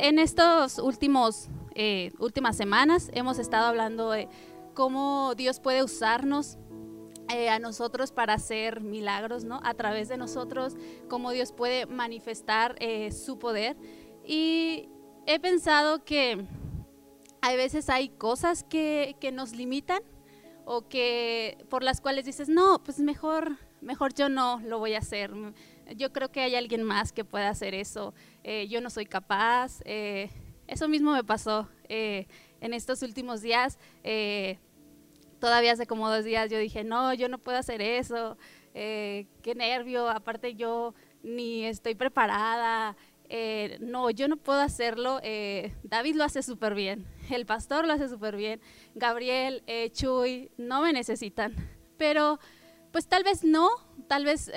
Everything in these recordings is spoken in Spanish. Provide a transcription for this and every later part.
En estos últimos eh, últimas semanas hemos estado hablando de cómo Dios puede usarnos eh, a nosotros para hacer milagros, ¿no? A través de nosotros, cómo Dios puede manifestar eh, su poder. Y he pensado que hay veces hay cosas que, que nos limitan o que por las cuales dices, no, pues mejor, mejor yo no lo voy a hacer yo creo que hay alguien más que pueda hacer eso, eh, yo no soy capaz. Eh, eso mismo me pasó eh, en estos últimos días. todavía hace como dos días yo dije, no, yo no puedo hacer eso, qué nervio, aparte yo ni estoy preparada. no, yo no puedo hacerlo. David lo hace súper bien, el pastor lo hace súper bien, Gabriel, Chuy, no me necesitan. Pero pues tal vez no, tal vez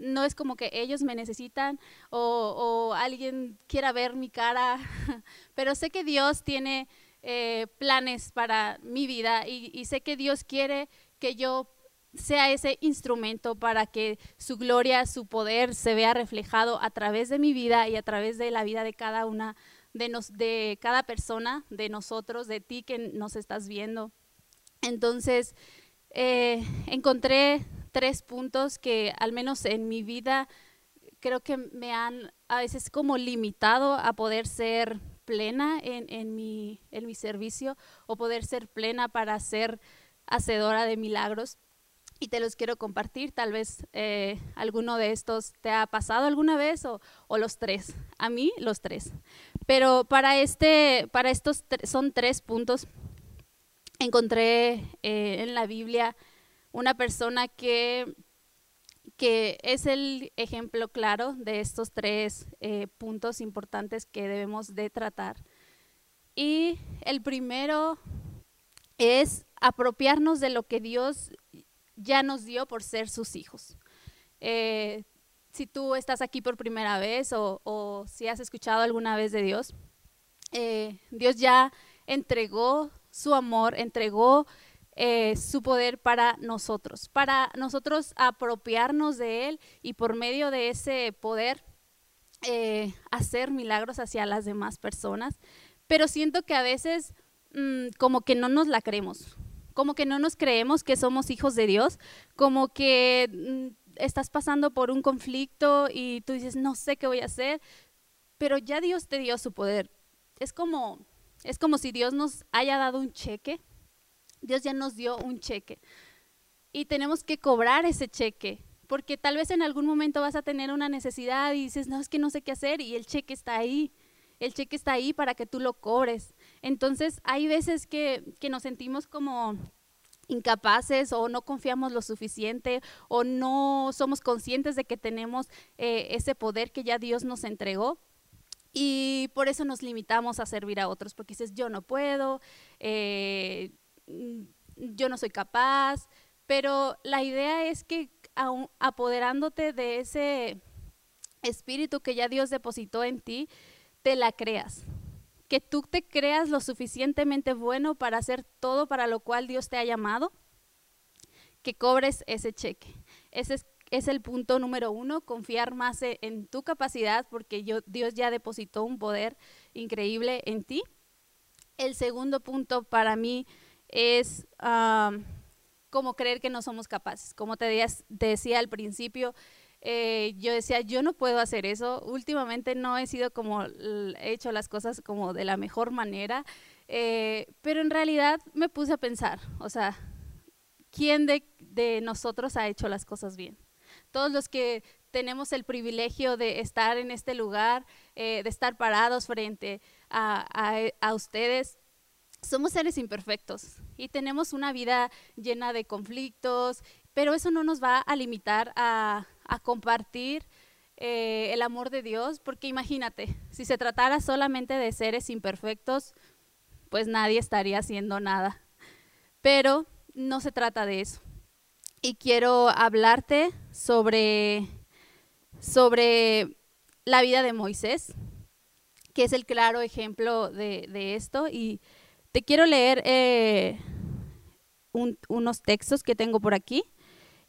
no es como que ellos me necesitan o, alguien quiera ver mi cara, pero sé que Dios tiene eh, planes para mi vida y, sé que Dios quiere que yo sea ese instrumento para que su gloria, su poder se vea reflejado a través de mi vida y a través de la vida de cada una de, nos, de cada persona, de nosotros, de ti que nos estás viendo. Entonces, eh, encontré tres puntos que al menos en mi vida creo que me han a veces como limitado a poder ser plena en, en, mi, en mi servicio o poder ser plena para ser hacedora de milagros. Y te los quiero compartir, tal vez eh, alguno de estos te ha pasado alguna vez o, o, los tres. A mí los tres. Pero para, este, para estos son tres puntos. Encontré eh, en la Biblia una persona que, que es el ejemplo claro de estos tres eh, puntos importantes que debemos de tratar. Y el primero es apropiarnos de lo que Dios ya nos dio por ser sus hijos. Eh, si tú estás aquí por primera vez o, si has escuchado alguna vez de Dios, eh, Dios ya entregó su amor, entregó eh, su poder para nosotros, para nosotros apropiarnos de Él y por medio de ese poder eh, hacer milagros hacia las demás personas. Pero siento que a veces mm, como que no nos la creemos, como que no nos creemos que somos hijos de Dios, como que mm, estás pasando por un conflicto y tú dices, no sé qué voy a hacer, pero ya Dios te dio su poder. Es como, es como si Dios nos haya dado un cheque Dios ya nos dio un cheque y tenemos que cobrar ese cheque, porque tal vez en algún momento vas a tener una necesidad y dices, no, es que no sé qué hacer y el cheque está ahí. El cheque está ahí para que tú lo cobres. Entonces hay veces que, nos sentimos como incapaces o no confiamos lo suficiente o no somos conscientes de que tenemos eh, ese poder que ya Dios nos entregó. Y por eso nos limitamos a servir a otros, porque dices, yo no puedo, eh, yo no soy capaz, pero la idea es que apoderándote de ese espíritu que ya Dios depositó en ti, te la creas. Que tú te creas lo suficientemente bueno para hacer todo para lo cual Dios te ha llamado, que cobres ese cheque. Ese es, el punto número uno, confiar más e, en tu capacidad porque yo, Dios ya depositó un poder increíble en ti. El segundo punto para mí es como creer que no somos capaces. Como te, decía al principio, eh, yo decía, yo no puedo hacer eso. Últimamente no he sido como, he hecho las cosas como de la mejor manera, eh, pero en realidad me puse a pensar, o sea, ¿quién de, nosotros ha hecho las cosas bien? Todos los que tenemos el privilegio de estar en este lugar, eh, de estar parados frente a ustedes, somos seres imperfectos y tenemos una vida llena de conflictos, pero eso no nos va a limitar a, compartir eh, el amor de Dios, porque imagínate, si se tratara solamente de seres imperfectos, pues nadie estaría haciendo nada. Pero no se trata de eso. Y quiero hablarte sobre, sobre la vida de Moisés, que es el claro ejemplo de, de esto. Y te quiero leer eh, unos textos que tengo por aquí.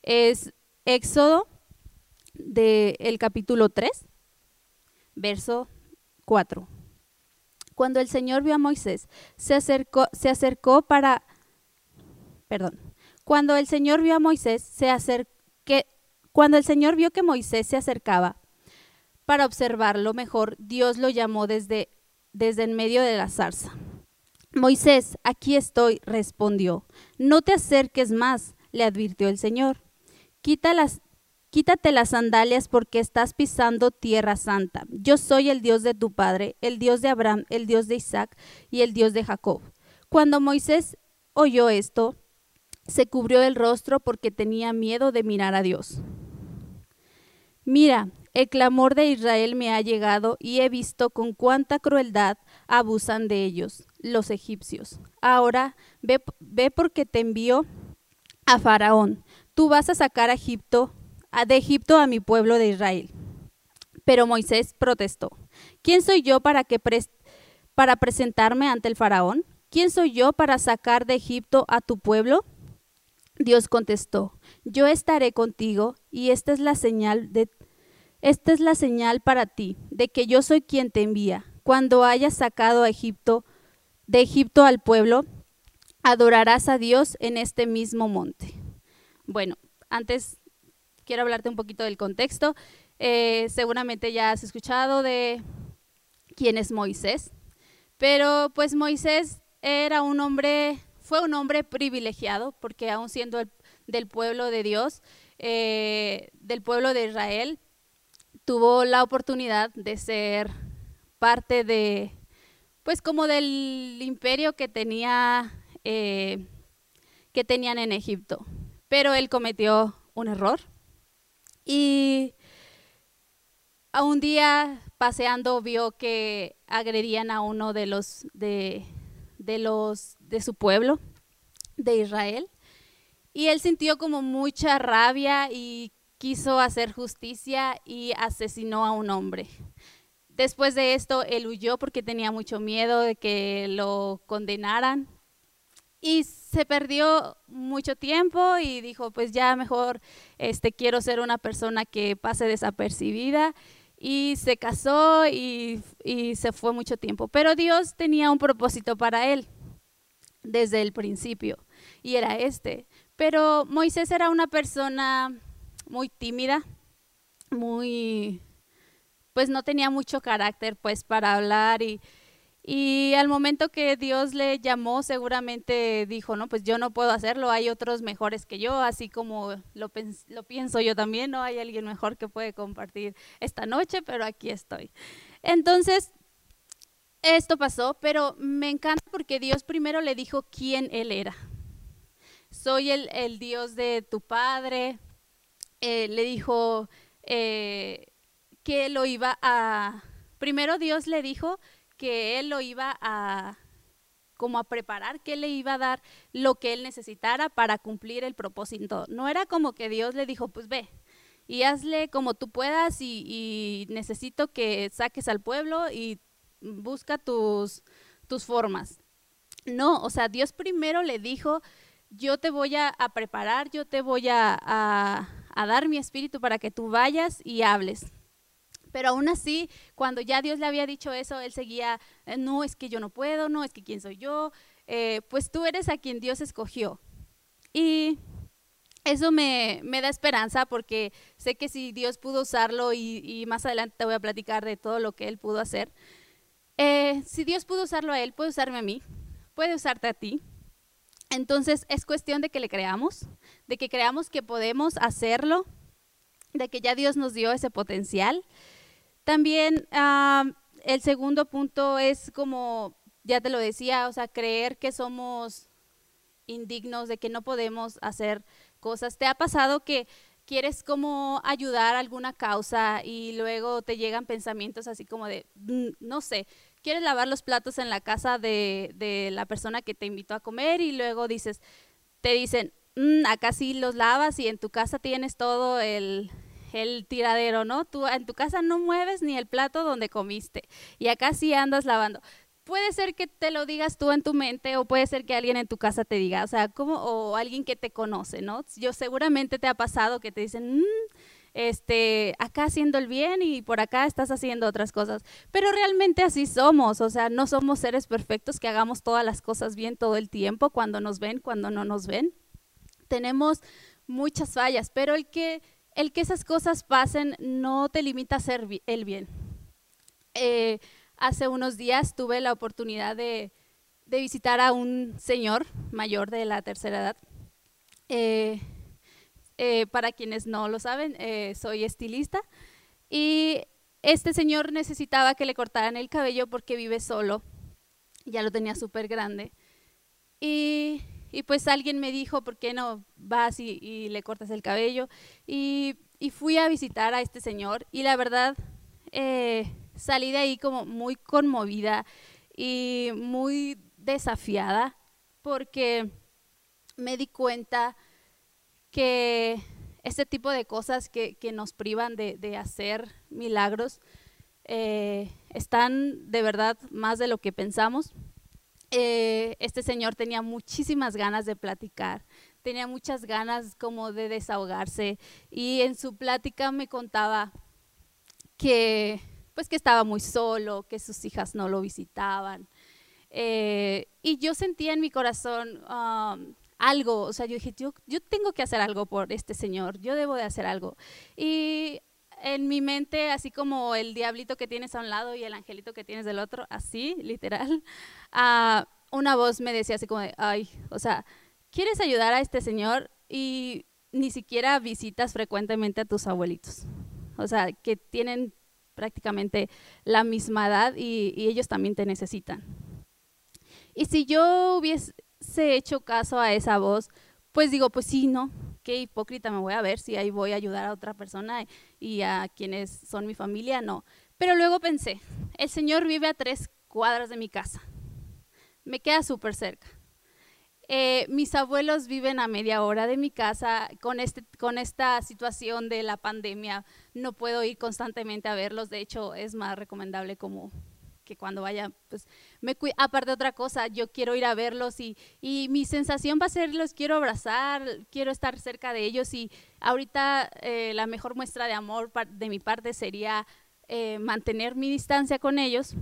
Es Éxodo del capítulo 3, verso 4. Cuando el Señor vio a Moisés, se acercó, se acercó para, perdón, cuando el Señor vio a Moisés, se acercó, cuando el Señor vio que Moisés se acercaba para observarlo mejor, Dios lo llamó desde, desde en medio de la zarza. Moisés, aquí estoy, respondió. No te acerques más, le advirtió el Señor. Quítate las sandalias porque estás pisando tierra santa. Yo soy el Dios de tu padre, el Dios de Abraham, el Dios de Isaac y el Dios de Jacob. Cuando Moisés oyó esto, se cubrió el rostro porque tenía miedo de mirar a Dios. Mira, el clamor de Israel me ha llegado y he visto con cuánta crueldad abusan de ellos los egipcios. Ahora ve, ve porque te envío a Faraón. Tú vas a sacar a Egipto, de Egipto a mi pueblo de Israel. Pero Moisés protestó. ¿Quién soy yo para que para presentarme ante el faraón? ¿Quién soy yo para sacar de Egipto a tu pueblo? Dios contestó, yo estaré contigo y esta es la señal de esta es la señal para ti de que yo soy quien te envía. Cuando hayas sacado a Egipto de Egipto al pueblo, adorarás a Dios en este mismo monte. Bueno, antes quiero hablarte un poquito del contexto. Eh, seguramente ya has escuchado de quién es Moisés, pero pues Moisés era un hombre fue un hombre privilegiado porque aún siendo del pueblo de Dios, eh, del pueblo de Israel, tuvo la oportunidad de ser parte de, pues como del imperio que tenía, eh, que tenían en Egipto. Pero él cometió un error y a un día paseando vio que agredían a uno de los de de los de su pueblo, de Israel. Y él sintió como mucha rabia y quiso hacer justicia y asesinó a un hombre. Después de esto, él huyó porque tenía mucho miedo de que lo condenaran. Y se perdió mucho tiempo y dijo, pues ya mejor este, quiero ser una persona que pase desapercibida y se casó y, se fue mucho tiempo. Pero Dios tenía un propósito para él desde el principio y era este. Pero Moisés era una persona muy tímida, muy, pues no tenía mucho carácter pues para hablar y y al momento que Dios le llamó, seguramente dijo, no, pues yo no puedo hacerlo, hay otros mejores que yo, así como lo, lo pienso yo también, no hay alguien mejor que puede compartir esta noche, pero aquí estoy. Entonces, esto pasó, pero me encanta porque Dios primero le dijo quién él era. Soy el, Dios de tu padre. Eh, le dijo eh, que lo iba a... Primero Dios le dijo que él lo iba a como a preparar, que le iba a dar lo que él necesitara para cumplir el propósito. No era como que Dios le dijo, pues ve y hazle como tú puedas y, necesito que saques al pueblo y busca tus, tus formas. No, o sea, Dios primero le dijo, yo te voy a, preparar, yo te voy a, a dar mi espíritu para que tú vayas y hables. Pero aún así, cuando ya Dios le había dicho eso, él seguía, eh, no, es que yo no puedo, no, es que quién soy yo, eh, pues tú eres a quien Dios escogió. Y eso me, da esperanza porque sé que si Dios pudo usarlo y, más adelante te voy a platicar de todo lo que Él pudo hacer, eh, si Dios pudo usarlo a Él, puede usarme a mí, puede usarte a ti. Entonces es cuestión de que le creamos, de que creamos que podemos hacerlo, de que ya Dios nos dio ese potencial también el segundo punto es como, ya te lo decía, o sea, creer que somos indignos, de que no podemos hacer cosas. ¿Te ha pasado que quieres como ayudar a alguna causa y luego te llegan pensamientos así como de, mm, no sé, quieres lavar los platos en la casa de, de la persona que te invitó a comer y luego dices, te dicen, mm, acá sí los lavas y en tu casa tienes todo el, el tiradero, ¿no? Tú en tu casa no mueves ni el plato donde comiste y acá sí andas lavando. Puede ser que te lo digas tú en tu mente o puede ser que alguien en tu casa te diga, o sea, como o alguien que te conoce, ¿no? Yo seguramente te ha pasado que te dicen, mm, este, acá haciendo el bien y por acá estás haciendo otras cosas. Pero realmente así somos, o sea, no somos seres perfectos que hagamos todas las cosas bien todo el tiempo, cuando nos ven, cuando no nos ven. Tenemos muchas fallas, pero el que, el que esas cosas pasen no te limita a hacer el bien. Eh, hace unos días tuve la oportunidad de, visitar a un señor mayor de la tercera edad. Eh, eh, para quienes no lo saben, soy estilista y este señor necesitaba que le cortaran el cabello porque vive solo, ya lo tenía súper grande. Y, pues alguien me dijo, ¿por qué no vas y, le cortas el cabello? Y, fui a visitar a este señor y la verdad eh, salí de ahí como muy conmovida y muy desafiada porque me di cuenta que este tipo de cosas que, nos privan de, hacer milagros eh, están de verdad más de lo que pensamos. Eh, este señor tenía muchísimas ganas de platicar, tenía muchas ganas como de desahogarse y en su plática me contaba que pues que estaba muy solo, que sus hijas no lo visitaban. Eh, y yo sentía en mi corazón, um, algo, o sea, yo dije, yo, yo tengo que hacer algo por este señor, yo debo de hacer algo. Y en mi mente, así como el diablito que tienes a un lado y el angelito que tienes del otro, así, literal, uh, una voz me decía así como ay, o sea, ¿quieres ayudar a este señor? Y ni siquiera visitas frecuentemente a tus abuelitos. O sea, que tienen prácticamente la misma edad y, y ellos también te necesitan. Y si yo hubiese, se hecho caso a esa voz, pues digo, pues sí, no, qué hipócrita me voy a ver si ahí voy a ayudar a otra persona y a quienes son mi familia, no. Pero luego pensé, el Señor vive a tres cuadras de mi casa, me queda súper cerca. Eh, mis abuelos viven a media hora de mi casa. Con, este, con esta situación de la pandemia no puedo ir constantemente a verlos. De hecho, es más recomendable como que cuando vaya, pues me aparte de otra cosa, yo quiero ir a verlos y, y, mi sensación va a ser los quiero abrazar, quiero estar cerca de ellos y ahorita eh, la mejor muestra de amor de mi parte sería eh, mantener mi distancia con ellos,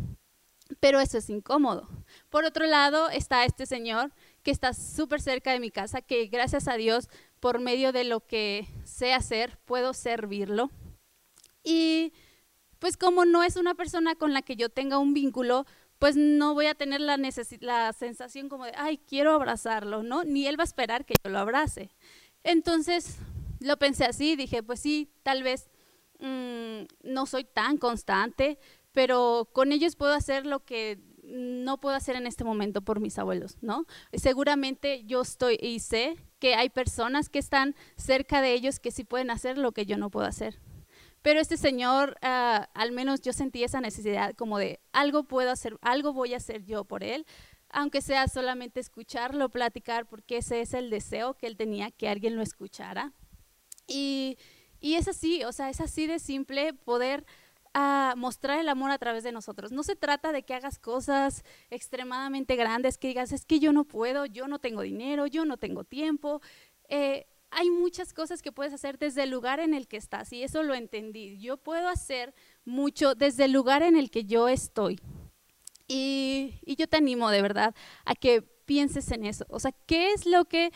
pero eso es incómodo. Por otro lado está este señor que está súper cerca de mi casa, que gracias a Dios, por medio de lo que sé hacer, puedo servirlo. Y pues como no es una persona con la que yo tenga un vínculo, pues no voy a tener la, la sensación como de, ay, quiero abrazarlo, ¿no? Ni él va a esperar que yo lo abrace. Entonces lo pensé así, dije, pues sí, tal vez mm, no soy tan constante, pero con ellos puedo hacer lo que no puedo hacer en este momento por mis abuelos, ¿no? Seguramente yo estoy y sé que hay personas que están cerca de ellos que sí pueden hacer lo que yo no puedo hacer. Pero este señor, ah, al menos yo sentí esa necesidad como de algo puedo hacer, algo voy a hacer yo por él, aunque sea solamente escucharlo, platicar, porque ese es el deseo que él tenía, que alguien lo escuchara. Y, y es así, o sea, es así de simple poder ah, mostrar el amor a través de nosotros. No se trata de que hagas cosas extremadamente grandes, que digas, es que yo no puedo, yo no tengo dinero, yo no tengo tiempo. Eh, hay muchas cosas que puedes hacer desde el lugar en el que estás y eso lo entendí. Yo puedo hacer mucho desde el lugar en el que yo estoy. Y, yo te animo de verdad a que pienses en eso. O sea, ¿qué es lo que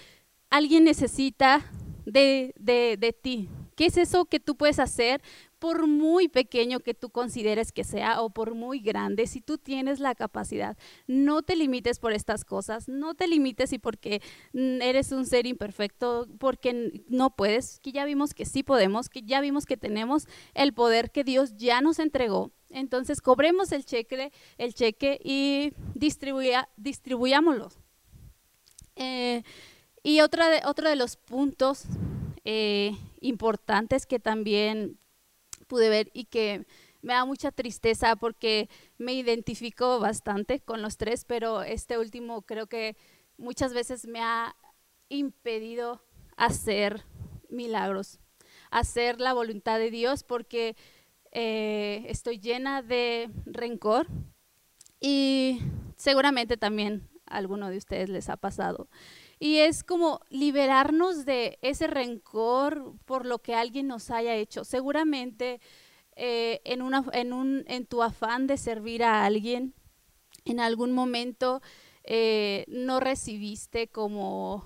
alguien necesita de, de, de ti? ¿Qué es eso que tú puedes hacer por muy pequeño que tú consideres que sea o por muy grande, si tú tienes la capacidad, no te limites por estas cosas, no te limites y porque mm, eres un ser imperfecto, porque no puedes, que ya vimos que sí podemos, que ya vimos que tenemos el poder que Dios ya nos entregó. Entonces cobremos el cheque, el cheque y distribuya, distribuyámoslo. Eh, y otra de, otro de los puntos eh, importantes que también pude ver y que me da mucha tristeza porque me identifico bastante con los tres, pero este último creo que muchas veces me ha impedido hacer milagros, hacer la voluntad de Dios porque eh, estoy llena de rencor y seguramente también a alguno de ustedes les ha pasado. Y es como liberarnos de ese rencor por lo que alguien nos haya hecho. Seguramente eh, en, una, en, un, en tu afán de servir a alguien, en algún momento eh, no recibiste como,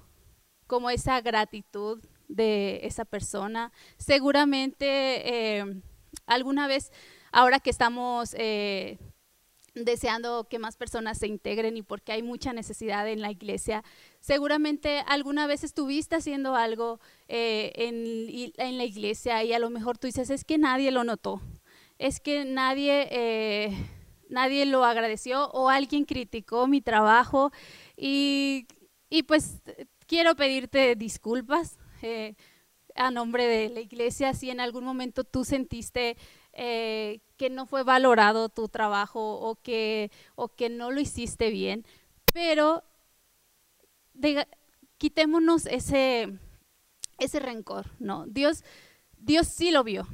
como esa gratitud de esa persona. Seguramente eh, alguna vez, ahora que estamos deseando que más personas se integren y porque hay mucha necesidad en la iglesia. Seguramente alguna vez estuviste haciendo algo eh, en, en, la iglesia y a lo mejor tú dices, es que nadie lo notó, es que nadie, eh, nadie lo agradeció o alguien criticó mi trabajo y, y pues quiero pedirte disculpas. Eh, a nombre de la iglesia, si en algún momento tú sentiste eh, que no fue valorado tu trabajo o que, o que no lo hiciste bien, pero quitémonos ese, ese rencor, ¿no? Dios, Dios sí lo vio,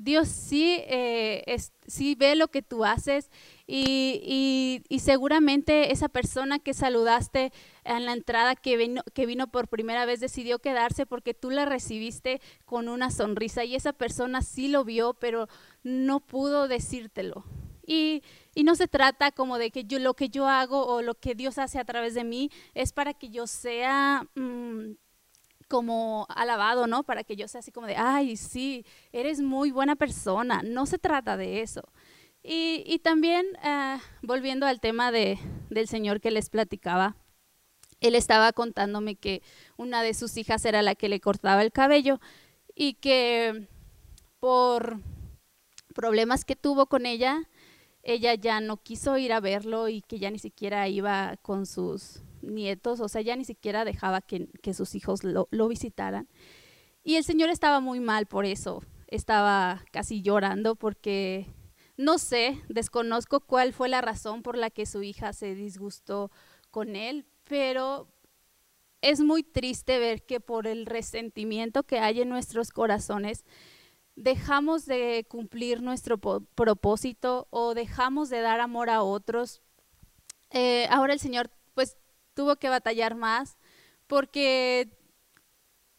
Dios sí, eh, sí ve lo que tú haces y, seguramente esa persona que saludaste en la entrada que vino, que vino por primera vez decidió quedarse porque tú la recibiste con una sonrisa y esa persona sí lo vio, pero no pudo decírtelo. Y, no se trata como de que yo lo que yo hago o lo que Dios hace a través de mí es para que yo sea... Mm, como alabado, ¿no? Para que yo sea así como de, ay, sí, eres muy buena persona. No se trata de eso. Y, también, ah, volviendo al tema de, del Señor que les platicaba, él estaba contándome que una de sus hijas era la que le cortaba el cabello y que por problemas que tuvo con ella, ella ya no quiso ir a verlo y que ya ni siquiera iba con sus nietos, o sea, ya ni siquiera dejaba que, sus hijos lo, visitaran. Y el Señor estaba muy mal por eso, estaba casi llorando porque no sé, desconozco cuál fue la razón por la que su hija se disgustó con él, pero es muy triste ver que por el resentimiento que hay en nuestros corazones, dejamos de cumplir nuestro propósito o dejamos de dar amor a otros. Eh, ahora el Señor tuvo que batallar más porque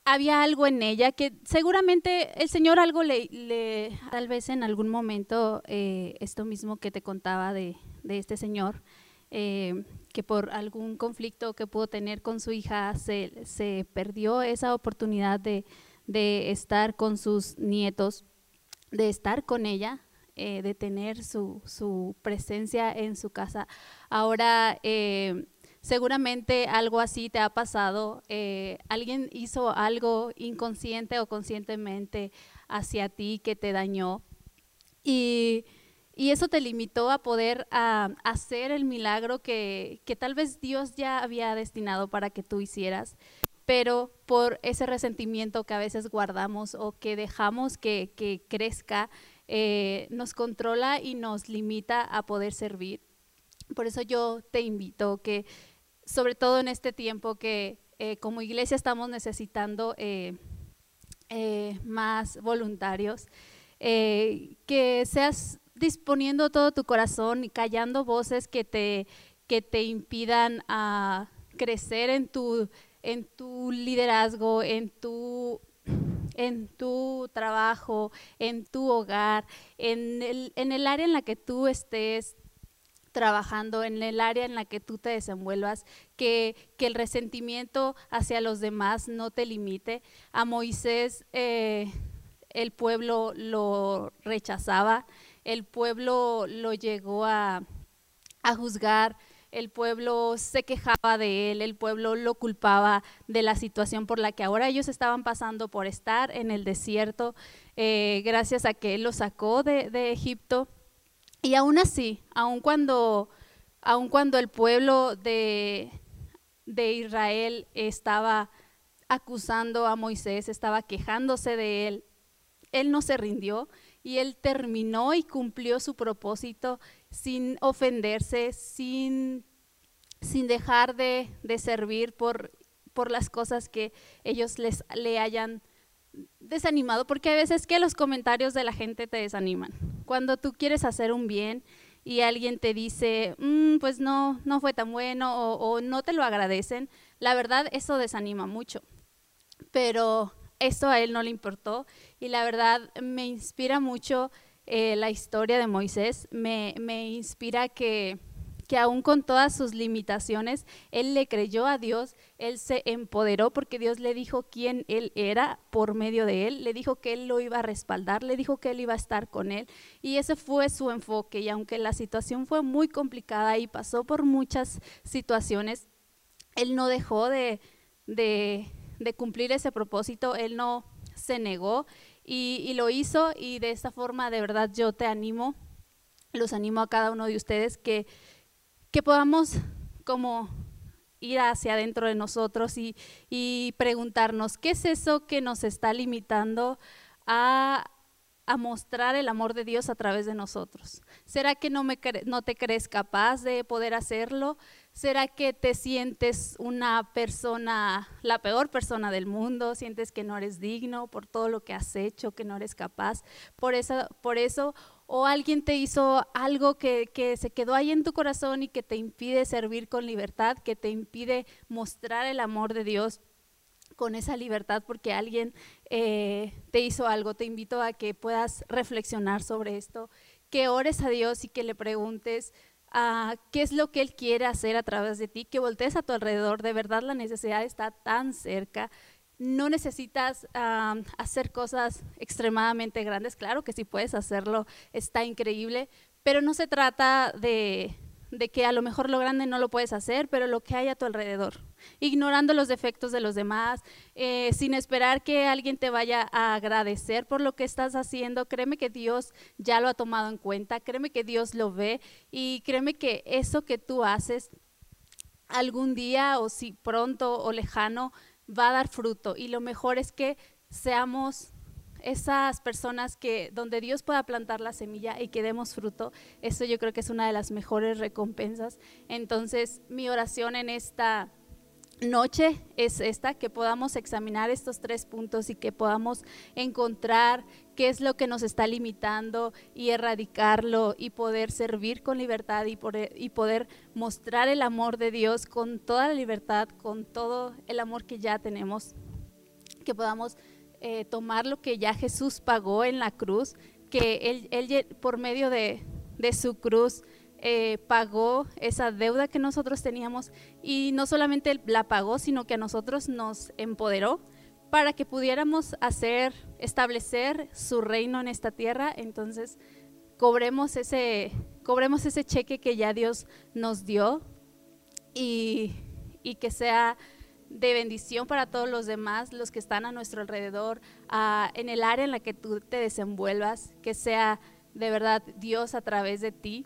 había algo en ella que seguramente el Señor algo le, tal vez en algún momento, eh, esto mismo que te contaba de, este Señor, eh, que por algún conflicto que pudo tener con su hija se, perdió esa oportunidad de, estar con sus nietos, de estar con ella, eh, de tener su, su, presencia en su casa. Ahora Seguramente algo así te ha pasado. Eh, alguien hizo algo inconsciente o conscientemente hacia ti que te dañó. Y, eso te limitó a poder hacer el milagro que, tal vez Dios ya había destinado para que tú hicieras pero por ese resentimiento que a veces guardamos o que dejamos que, crezca, eh, nos controla y nos limita a poder servir. Por eso yo te invito que sobre todo en este tiempo que eh, como iglesia estamos necesitando eh, eh, más voluntarios, que seas disponiendo todo tu corazón y callando voces que te, que te impidan a crecer en tu, en tu liderazgo, en tu en tu trabajo, en tu hogar, en el, en el área en la que tú estés trabajando en el área en la que tú te desenvuelvas, que, que el resentimiento hacia los demás no te limite. A Moisés eh, el pueblo lo rechazaba, el pueblo lo llegó a, a juzgar, el pueblo se quejaba de él, el pueblo lo culpaba de la situación por la que ahora ellos estaban pasando por estar en el desierto, eh, gracias a que él lo sacó de, Egipto. Y aún así, aun cuando, cuando el pueblo de, de Israel estaba acusando a Moisés, estaba quejándose de él, él no se rindió y él terminó y cumplió su propósito sin ofenderse, sin, sin dejar de, de servir por, por, las cosas que ellos les, le hayan desanimado, porque a veces que los comentarios de la gente te desaniman. Cuando tú quieres hacer un bien y alguien te dice, mm, pues no, no fue tan bueno o, no te lo agradecen, La verdad, eso desanima mucho, pero eso a él no le importó y la verdad me inspira mucho eh, la historia de Moisés, me, me inspira que que aún con todas sus limitaciones, él le creyó a Dios, él se empoderó porque Dios le dijo quién él era por medio de él, le dijo que él lo iba a respaldar, le dijo que él iba a estar con él. Y ese fue su enfoque. Y aunque la situación fue muy complicada y pasó por muchas situaciones, él no dejó de, de, cumplir ese propósito, él no se negó y, y lo hizo. Y de esta forma, de verdad, yo te animo, los animo a cada uno de ustedes que que podamos como ir hacia adentro de nosotros y, preguntarnos, ¿qué es eso que nos está limitando a, mostrar el amor de Dios a través de nosotros? ¿Será que no, me no te crees capaz de poder hacerlo? ¿Será que te sientes una persona, la peor persona del mundo? ¿Sientes que no eres digno por todo lo que has hecho, que no eres capaz? Por eso, por eso o alguien te hizo algo que, se quedó ahí en tu corazón y que te impide servir con libertad, que te impide mostrar el amor de Dios con esa libertad porque alguien eh, te hizo algo. Te invito a que puedas reflexionar sobre esto, que ores a Dios y que le preguntes ah, qué es lo que Él quiere hacer a través de ti, que voltees a tu alrededor. De verdad la necesidad está tan cerca no necesitas hacer cosas extremadamente grandes. Claro que si puedes hacerlo, está increíble, pero no se trata de, que a lo mejor lo grande no lo puedes hacer, pero lo que hay a tu alrededor, ignorando los defectos de los demás, eh, sin esperar que alguien te vaya a agradecer por lo que estás haciendo. Créeme que Dios ya lo ha tomado en cuenta, créeme que Dios lo ve y créeme que eso que tú haces algún día o si pronto o lejano va a dar fruto y lo mejor es que seamos esas personas que donde Dios pueda plantar la semilla y que demos fruto, eso yo creo que es una de las mejores recompensas. Entonces, mi oración en esta noche es esta, que podamos examinar estos tres puntos y que podamos encontrar qué es lo que nos está limitando y erradicarlo y poder servir con libertad y poder, y poder mostrar el amor de Dios con toda la libertad, con todo el amor que ya tenemos, que podamos eh, tomar lo que ya Jesús pagó en la cruz, que Él, por medio de, de su cruz, eh, pagó esa deuda que nosotros teníamos y no solamente la pagó, sino que a nosotros nos empoderó para que pudiéramos hacer, establecer su reino en esta tierra. Entonces, cobremos ese, cobremos ese cheque que ya Dios nos dio y, y que sea de bendición para todos los demás, los que están a nuestro alrededor, en el área en la que tú te desenvuelvas, que sea de verdad Dios a través de ti